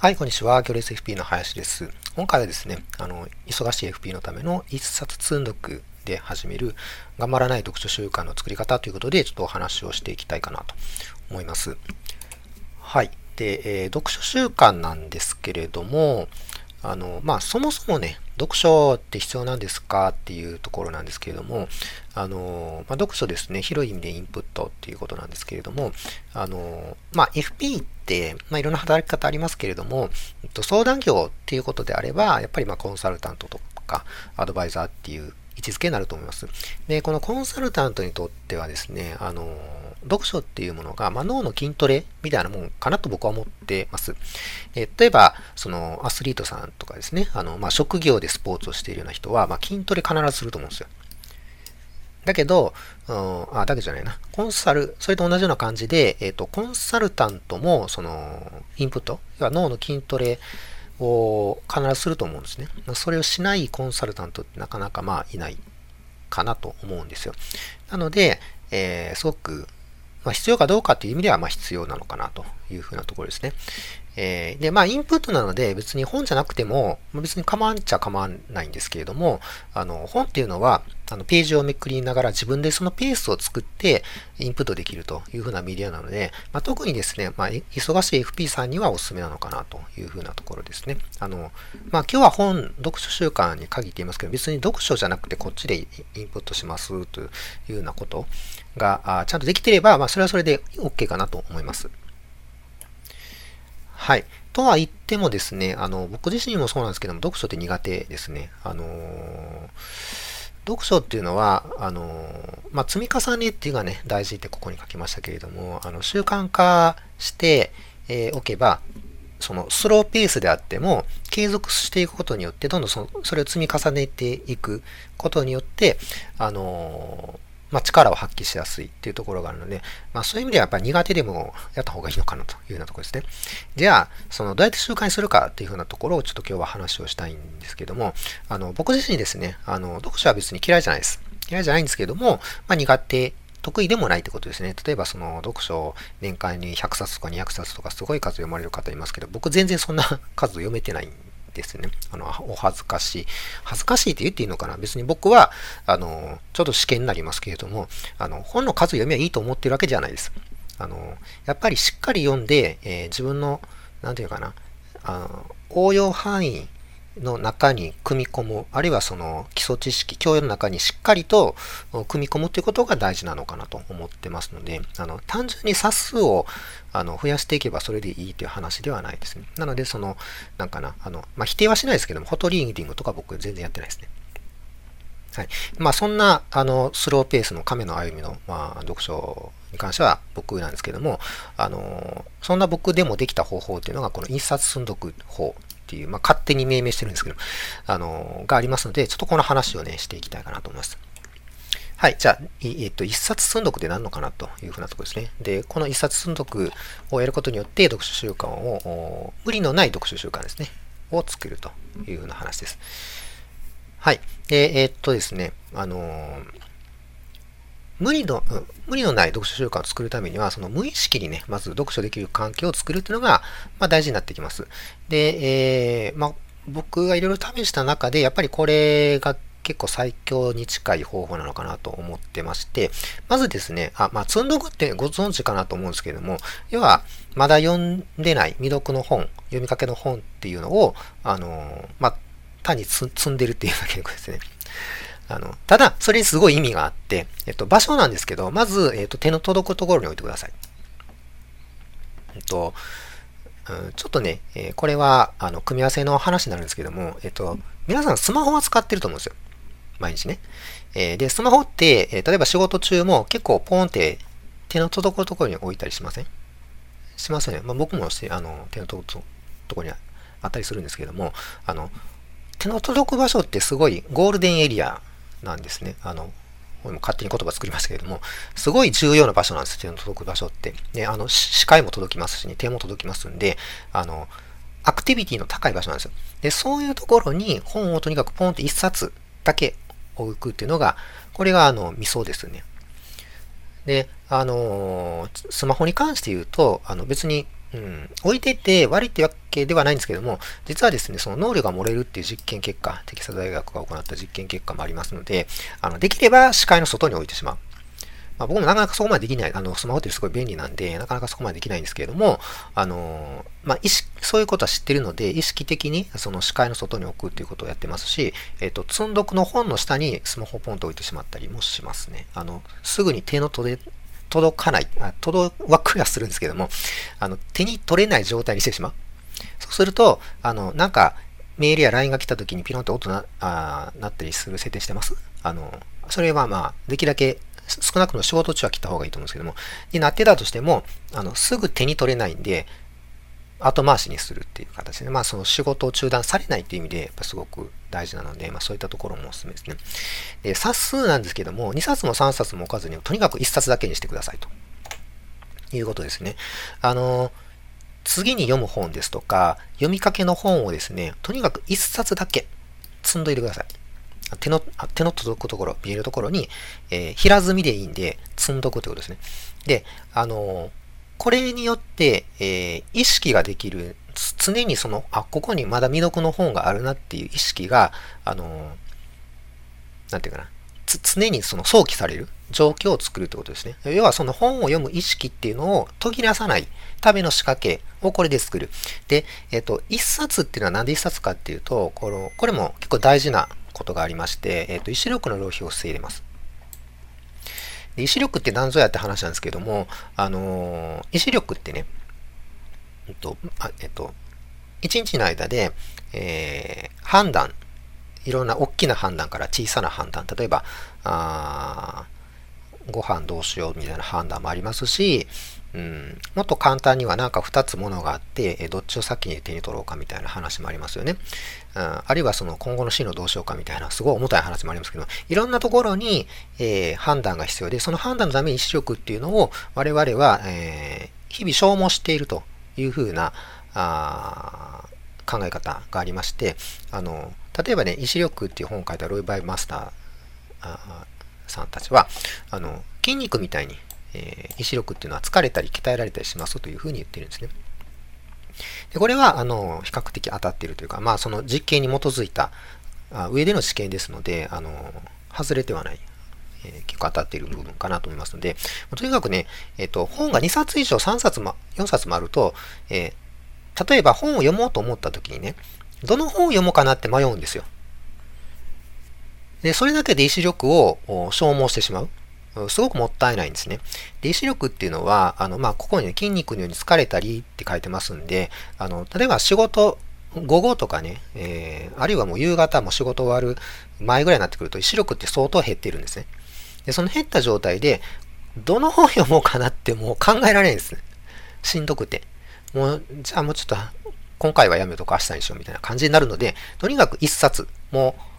はい、こんにちは。行列 FP の林です。今回はですね、あの、忙しい FP のための一冊通読で始める頑張らない読書習慣の作り方ということで、ちょっとお話をしていきたいかなと思います。はい。で、えー、読書習慣なんですけれども、あの、まあ、そもそもね、読書って必要なんですかっていうところなんですけれども、あの、まあ、読書ですね、広い意味でインプットっていうことなんですけれども、あの、まあ、FP って、まあ、いろんな働き方ありますけれども、相談業っていうことであれば、やっぱりまコンサルタントとか、アドバイザーっていう位置づけになると思います。で、このコンサルタントにとってはですね、あの、読書っていうものが、まあ、脳の筋トレみたいなもんかなと僕は思ってます。え例えば、そのアスリートさんとかですね、あの、まあ、職業でスポーツをしているような人は、まあ、筋トレ必ずすると思うんですよ。だけど、うん、あ、だけじゃないな。コンサル、それと同じような感じで、えっ、ー、と、コンサルタントも、その、インプット、要は脳の筋トレを必ずすると思うんですね。それをしないコンサルタントってなかなかまあいないかなと思うんですよ。なので、えー、すごくまあ、必要かどうかという意味では、ま必要なのかなというふうなところですね。えー、で、まあ、インプットなので、別に本じゃなくても、別に構わんちゃ構わないんですけれども、あの、本っていうのは、あの、ページをめくりながら自分でそのペースを作って、インプットできるというふうなメディアなので、まあ、特にですね、まあ、忙しい FP さんにはおすすめなのかなというふうなところですね。あの、まあ、今日は本、読書習慣に限っていますけど、別に読書じゃなくてこっちでインプットしますというようなことが、あちゃんとできてれば、まあ、それはそれで OK かなと思います。はい。とは言ってもですね、あの、僕自身もそうなんですけども、読書って苦手ですね。あのー、読書っていうのは、あのー、まあ、積み重ねっていうのがね、大事ってここに書きましたけれども、あの、習慣化してえー、おけば、そのスローペースであっても、継続していくことによって、どんどんそれを積み重ねていくことによって、あのーまあ、力を発揮しやすいっていうところがあるので、まあ、そういう意味ではやっぱり苦手でもやった方がいいのかなというようなところですね。じゃあ、そのどうやって習慣にするかっていうふうなところをちょっと今日は話をしたいんですけども、あの僕自身ですね、あの読書は別に嫌いじゃないです。嫌いじゃないんですけども、まあ、苦手得意でもないってことですね。例えばその読書を年間に100冊とか200冊とかすごい数読まれる方いますけど、僕全然そんな数読めてないんですね。あの、お恥ずかしい。恥ずかしいって言っていいのかな？別に僕は、あの、ちょっと試験になりますけれども、あの、本の数読みはいいと思ってるわけじゃないです。あの、やっぱりしっかり読んで、えー、自分の、なんていうかな、あの応用範囲の中に組み込む、あるいはその基礎知識、教養の中にしっかりと組み込むということが大事なのかなと思ってますので、あの単純に冊数をあの増やしていけばそれでいいという話ではないですね。なので、その、なんかな、あの、まあ、否定はしないですけども、フォトリーディングとか僕全然やってないですね。はい。まあ、そんな、あの、スローペースの亀の歩みの、まあ、読書に関しては僕なんですけども、あの、そんな僕でもできた方法っていうのが、この印刷寸読法っていう、まあ、勝手に命名してるんですけど、あの、がありますので、ちょっとこの話をね、していきたいかなと思います。はい。じゃあ、えっと、一冊寸読って何のかなというふうなところですね。で、この一冊寸読をやることによって、読書習慣を、無理のない読書習慣ですね、を作るというふうな話です。はい。で、えっとですね、あのー無理の、無理のない読書習慣を作るためには、その無意識にね、まず読書できる環境を作るっていうのが、まあ、大事になってきます。で、えー、まあ、僕がいろいろ試した中で、やっぱりこれが結構最強に近い方法なのかなと思ってまして、まずですね、あ、まあ、積んどくってご存知かなと思うんですけれども、要は、まだ読んでない未読の本、読みかけの本っていうのを、あのまあ、単に積んでるっていうだけのことですね。あの、ただ、それにすごい意味があって、えっと、場所なんですけど、まず、えっと、手の届くところに置いてください。えっと、うん、ちょっとね、えー、これは、あの、組み合わせの話になるんですけども、えっと、皆さんスマホは使ってると思うんですよ。毎日ね。えー、で、スマホって、えー、例えば仕事中も結構ポーンって手の届くところに置いたりしません？しますよね。まあ、僕もあの手の届くところにあったりするんですけども、あの、手の届く場所ってすごいゴールデンエリアなんですね。あの、勝手に言葉作りましたけれども、すごい重要な場所なんです手の届く場所って。で、あの、視界も届きますし、ね、手も届きますんで、あの、アクティビティの高い場所なんですよ。で、そういうところに本をとにかくポンって一冊だけ置くっていうのが、これがあの、ミソですね。で、あのスマホに関して言うと、あの別にうん、置いてて悪いってわけではないんですけども、実はですね、その能力が漏れるっていう実験結果、テキサス大学が行った実験結果もありますので、あのできれば視界の外に置いてしまう。まあ、僕もなかなかそこまでできない、あの、スマホってすごい便利なんで、なかなかそこまでできないんですけれども、あの、まあ、意識、そういうことは知ってるので、意識的にその視界の外に置くっていうことをやってますし、えっ、と、積んどくの本の下にスマホをポンと置いてしまったりもしますね。あの、すぐに手の届届かない、あ届はクリアするんですけども、あの、手に取れない状態にしてしまう。そうすると、あの、なんか、メールや LINE が来た時にピロンと音なあなったりする設定してます？あの、それはまあ、できるだけ少なくとも仕事中は切った方がいいと思うんですけども、になってたとしても、あの、すぐ手に取れないんで、後回しにするっていう形で、まあその仕事を中断されないっていう意味で、やっぱすごく大事なので、まあそういったところもおすすめですね。で、冊数なんですけども、2冊も3冊も置かずに、とにかく1冊だけにしてくださいと。いうことですね。あの、次に読む本ですとか、読みかけの本をですね、とにかく1冊だけ積んどいてください。手の、手の届くところ、見えるところに、えー、平積みでいいんで、積んどくということですね。で、あの、これによって、えー、意識ができる、常にその、あ、ここにまだ未読の本があるなっていう意識が、あのー、なんていうかな、常にその想起される状況を作るってことですね。要はその本を読む意識っていうのを途切らさないための仕掛けをこれで作る。で、えっ、と、一冊っていうのは何で一冊かっていうと、この、これも結構大事なことがありまして、えっ、ー、と、意志力の浪費を防いでます。で意志力って何ぞやって話なんですけども、あのー、意志力ってね、えっと、あえっと、一日の間で、えー、判断、いろんな大きな判断から小さな判断、例えば、あご飯どうしようみたいな判断もありますし、うん、もっと簡単にはなんか2つものがあって、どっちを先に手に取ろうかみたいな話もありますよね。うん、あるいはその今後の進路どうしようかみたいなすごい重たい話もありますけど、いろんなところに、えー、判断が必要で、その判断のために意志力っていうのを我々は、えー、日々消耗しているというふうなあ考え方がありまして、あの例えばね、意志力っていう本を書いたロイ・バイ・マスターさんたちは、あの筋肉みたいにえー、意志力っていうのは疲れたり鍛えられたりしますというふうに言ってるんですね。でこれは、あの、比較的当たっているというか、まあ、その実験に基づいた、あ上での試験ですので、あの、外れてはない。えー、結構当たっている部分かなと思いますので、とにかくね、えっ、ー、と、本が2冊以上3冊も、4冊もあると、えー、例えば本を読もうと思った時にね、どの本を読もうかなって迷うんですよ。で、それだけで意志力を消耗してしまう。すごくもったいないんですね。で、意志力っていうのは、あの、まあ、ここにね、筋肉のように疲れたりって書いてますんで、あの、例えば仕事、午後とかね、えー、あるいはもう夕方も仕事終わる前ぐらいになってくると、意志力って相当減ってるんですね。で、その減った状態で、どの本読もうかなってもう考えられないんですね。しんどくて。もう、じゃあもうちょっと、今回はやめとく明日にしようみたいな感じになるので、とにかく一冊、もう、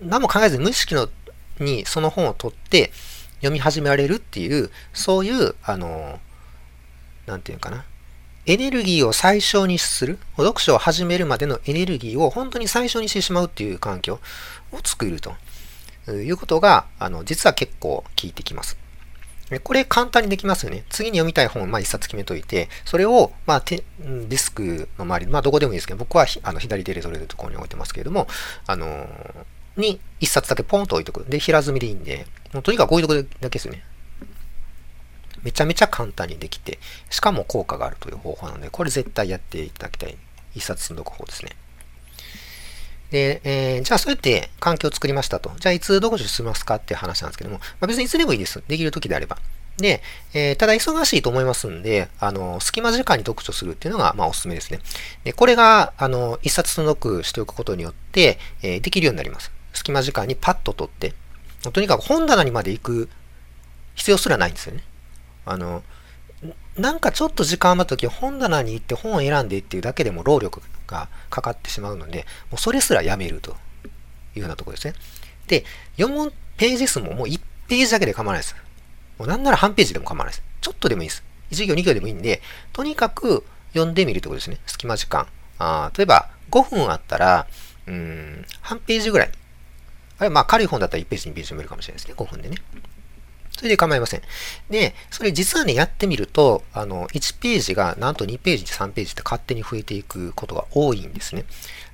何も考えず無意識のにその本を取って読み始められるっていう、そういう、あの、なんて言うかな。エネルギーを最小にする、読書を始めるまでのエネルギーを本当に最小にしてしまうっていう環境を作るということが、あの、実は結構効いてきます。これ簡単にできますよね。次に読みたい本をまあ一冊決めといて、それをまあディスクの周り、まあどこでもいいですけど、僕はあの左手で取れるところに置いてますけれども、あのー、に一冊だけポンと置いとく。で、平積みでいいんで、もうとにかく置いとくだけですよね。めちゃめちゃ簡単にできて、しかも効果があるという方法なので、これ絶対やっていただきたい。一冊積んどく方ですね。で、えー、じゃあそうやって環境を作りましたと。じゃあいつ読書しますかっていう話なんですけども、まあ、別にいつでもいいです。できる時であれば。で、えー、ただ忙しいと思いますんで、あの、隙間時間に読書するっていうのが、まあ、おすすめですね。で、これが、あの、一冊積んどくしておくことによって、えー、できるようになります。隙間時間にパッと取って、とにかく本棚にまで行く必要すらないんですよね。あの、なんかちょっと時間余った時本棚に行って本を選んでっていうだけでも労力がかかってしまうので、もうそれすらやめるというようなところですね。で、読むページ数ももう1ページだけで構わないです。もうなんなら半ページでも構わないです。ちょっとでもいいです。1行2行でもいいんで、とにかく読んでみるってことですね。隙間時間。あ例えば5分あったら、うん、半ページぐらいあれ、まあ、軽い本だったら1ページ、2ページ読めるかもしれないですね。5分でね。それで構いません。で、それ実はね、やってみると、あの、1ページがなんと2ページ、3ページって勝手に増えていくことが多いんですね。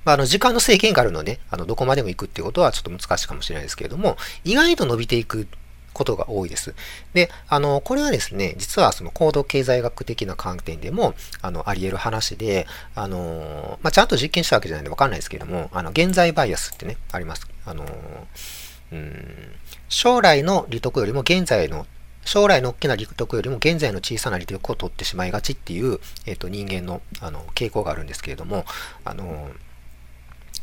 まあ、あの、時間の制限があるので、あの、どこまでも行くっていうことはちょっと難しいかもしれないですけれども、意外と伸びていくことが多いです。で、あの、これはですね、実はその行動経済学的な観点でも、あの、あり得る話で、あの、まあ、ちゃんと実験したわけじゃないんでわかんないですけれども、あの、現在バイアスってね、あります。あの、うん、将来の利得よりも現在の将来の大きな利得よりも現在の小さな利得を取ってしまいがちっていう、え、ー、と、人間のあの傾向があるんですけれども、あの、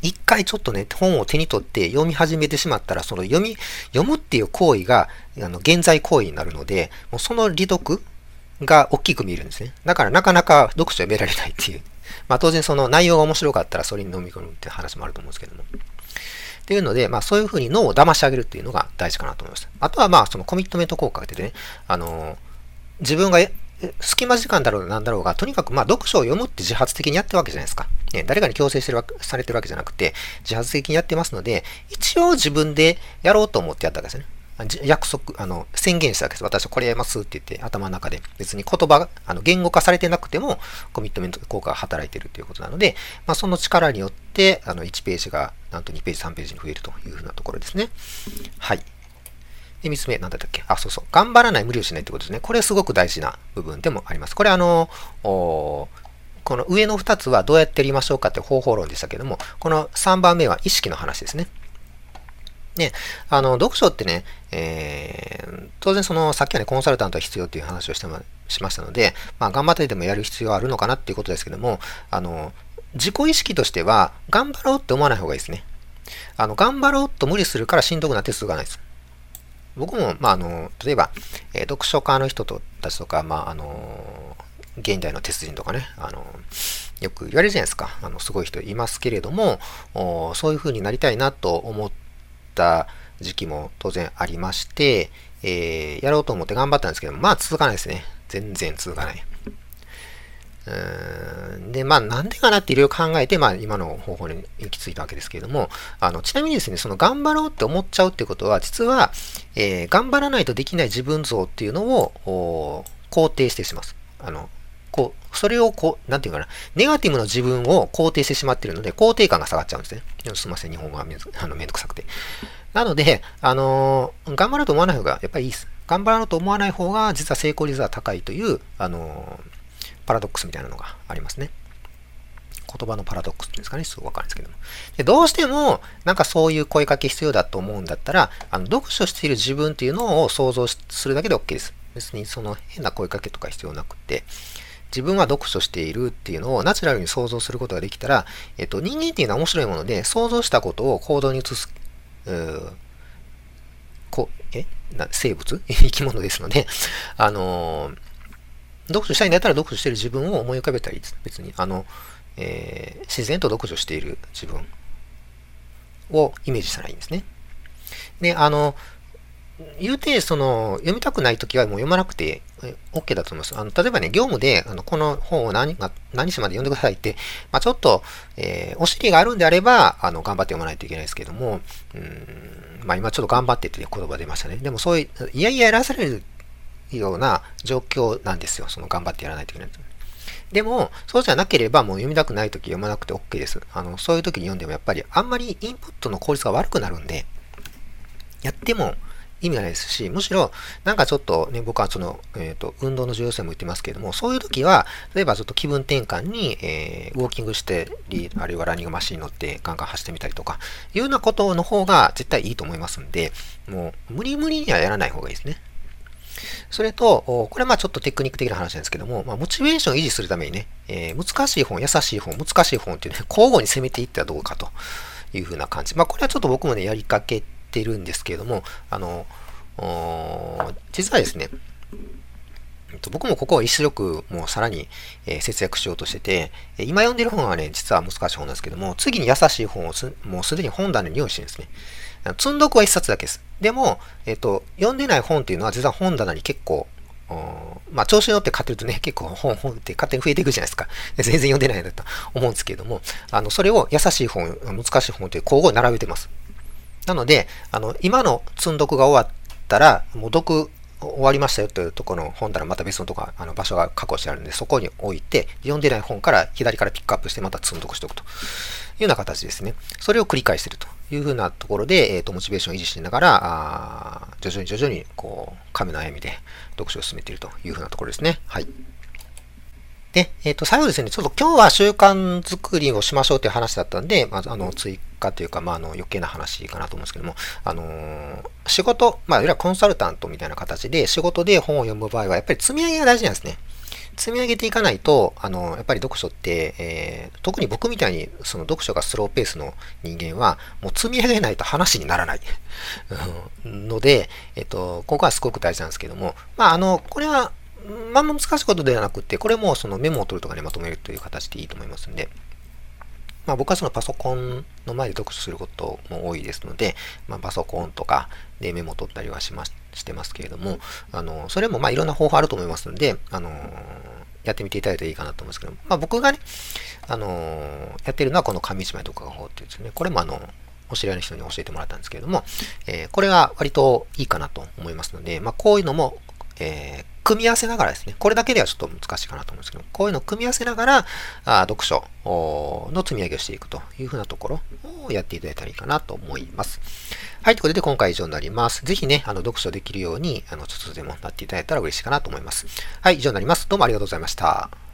一回ちょっとね、本を手に取って読み始めてしまったら、その読み、読むっていう行為が、あの、現在行為になるので、もうその利得が大きく見えるんですね。だからなかなか読書読められないっていう。まあ当然その内容が面白かったらそれに飲み込むって話もあると思うんですけども。っていうので、まあそういうふうに脳を騙してあげるっていうのが大事かなと思います。あとはまあそのコミットメント効果でね、あの、自分が隙間時間だろうなんだろうが、とにかくまあ読書を読むって自発的にやってるわけじゃないですか。ね、誰かに強制してるわけ、されてるわけじゃなくて、自発的にやってますので、一応自分でやろうと思ってやったわけですね。約束、あの、宣言したわけです。私はこれやりますって言って頭の中で別に言葉、あの、言語化されてなくてもコミットメント効果が働いてるということなので、まあ、その力によって、あの、1ページがなんと2ページ、3ページに増えるというふうなところですね。はい。で、3つ目、なんだったっけ？あ、そうそう。頑張らない、無理をしないってことですね。これすごく大事な部分でもあります。これあの、この上の2つはどうやってやりましょうかって方法論でしたけども、この3番目は意識の話ですね。ね、あの、読書ってね、えー、当然その、さっきはね、コンサルタントは必要っていう話をしてましましたので、まあ、頑張ってでもやる必要はあるのかなっていうことですけども、あの、自己意識としては、頑張ろうって思わない方がいいですね。あの、頑張ろうと無理するからしんどくなって続かないです。僕も、まあ、あの、例えば、えー、読書家の人とたちとか、まあ、あの、現代の鉄人とかね、あの、よく言われるじゃないですか。あの、すごい人いますけれども、そういう風になりたいなと思ってた時期も当然ありまして、えー、やろうと思って頑張ったんですけど、まあ続かないですね。全然続かない。うんで、まあ、なんでかなっていろいろ考えて、まあ、今の方法に行き着いたわけですけれども、あの、ちなみにですね、その頑張ろうって思っちゃうってことは、実は、えー、頑張らないとできない自分像っていうのを、肯定してします。あの、こう、それをこう、なんていうかな、ネガティブな自分を肯定してしまっているので、肯定感が下がっちゃうんですね。すみません、日本語はめ あのめんどくさくて。なので、あのー、頑張ろうと思わない方がやっぱりいいです。頑張ろうと思わない方が、実は成功率は高いという、あのー、パラドックスみたいなのがありますね。言葉のパラドックスっていうんですかね、すごくわかるんですけども。でどうしても、なんかそういう声かけ必要だと思うんだったら、あの読書している自分っていうのを想像するだけで OK です。別にその変な声かけとか必要なくて、自分は読書しているっていうのをナチュラルに想像することができたら、えっと、人間っていうのは面白いもので、想像したことを行動に移す、こえ？な生物？生き物ですので、あのー、読書したいんだったら読書している自分を思い浮かべたり、別に、あの、えー、自然と読書している自分をイメージしたらいいんですね。で、あの、言うて、その、読みたくないときはもう読まなくて OK だと思います。あの、例えばね、業務で、あの、この本を何何時まで読んでくださいって、まあ、ちょっと、えー、お尻があるんであれば、あの、頑張って読まないといけないですけども、うん、まあ、今ちょっと頑張ってっていう言葉出ましたね。でもそういう、いやいややらされるような状況なんですよ。その頑張ってやらないといけない。でも、そうじゃなければもう読みたくないとき読まなくて OK です。あの、そういうときに読んでもやっぱりあんまりインプットの効率が悪くなるんで、やっても意味がないですし、むしろ、なんかちょっとね、僕はその、えっ、ー、と、運動の重要性も言ってますけれども、そういう時は、例えばちょっと気分転換に、えー、ウォーキングしてり、あるいはランニングマシンに乗ってガンガン走ってみたりとか、いうようなことの方が絶対いいと思いますんで、もう、無理無理にはやらない方がいいですね。それと、これはまあちょっとテクニック的な話なんですけども、まあ、モチベーションを維持するためにね、えー、難しい本、優しい本、難しい本っていうね、交互に攻めていったらどうかというふうな感じ。まあこれはちょっと僕もね、やりかけてるんですけれども、あの、実はですね、僕もここを一出力もさらに、え節約しようとしてて、今読んでる本はね、実は難しい本なんですけども、次に優しい本をもうすでに本棚に用意してるんですね。積んどくは一冊だけです。でも、えっ、と、読んでない本っていうのは実は本棚に結構、まあ、調子に乗って買ってるとね、結構本、本って勝手に増えていくじゃないですか。全然読んでないんだと思うんですけれども、あの、それを優しい本、難しい本という交互に並べてます。なので、あの、今の積んどくが終わったら、もう読終わりましたよというところの本棚また別のとこあの場所が確保してあるんで、そこに置いて、読んでない本から左からピックアップしてまた積んどくしておくというような形ですね。それを繰り返してるというふうなところで、えっ、ー、と、モチベーションを維持しながら、あ徐々に徐々に、こう、神の歩みで読書を進めているというふうなところですね。はい。で、えっ、ー、と、最後ですね、ちょっと今日は習慣作りをしましょうという話だったんで、まあ、あの、追加というか、まあ、あの、余計な話かなと思うんですけども、あのー、仕事、まあ、いわゆるコンサルタントみたいな形で、仕事で本を読む場合は、やっぱり積み上げが大事なんですね。積み上げていかないと、あの、やっぱり読書って、えー、特に僕みたいに、その読書がスローペースの人間は、もう積み上げないと話にならない ので、えっと、ここはすごく大事なんですけども、まあ、あの、これは、まあ難しいことではなくて、これもそのメモを取るとかでまとめるという形でいいと思いますんで、まあ僕はそのパソコンの前で読書することも多いですので、まあパソコンとかでメモを取ったりはしましてますけれども、あの、それもまあいろんな方法あると思いますので、あの、やってみていただいたらいいかなと思うんですけど、まあ僕がね、あの、やってるのはこの紙一枚読画法っていうですね、これもあの、お知り合いの人に教えてもらったんですけれども、えー、これは割といいかなと思いますので、まあこういうのもえー、組み合わせながらですね、これだけではちょっと難しいかなと思うんですけど、こういうのを組み合わせながら、あ読書の積み上げをしていくというふうなところをやっていただいたらいいかなと思います。はい、ということで今回以上になります。ぜひね、あの読書できるように、あの、ちょっとでもなっていただいたら嬉しいかなと思います。はい、以上になります。どうもありがとうございました。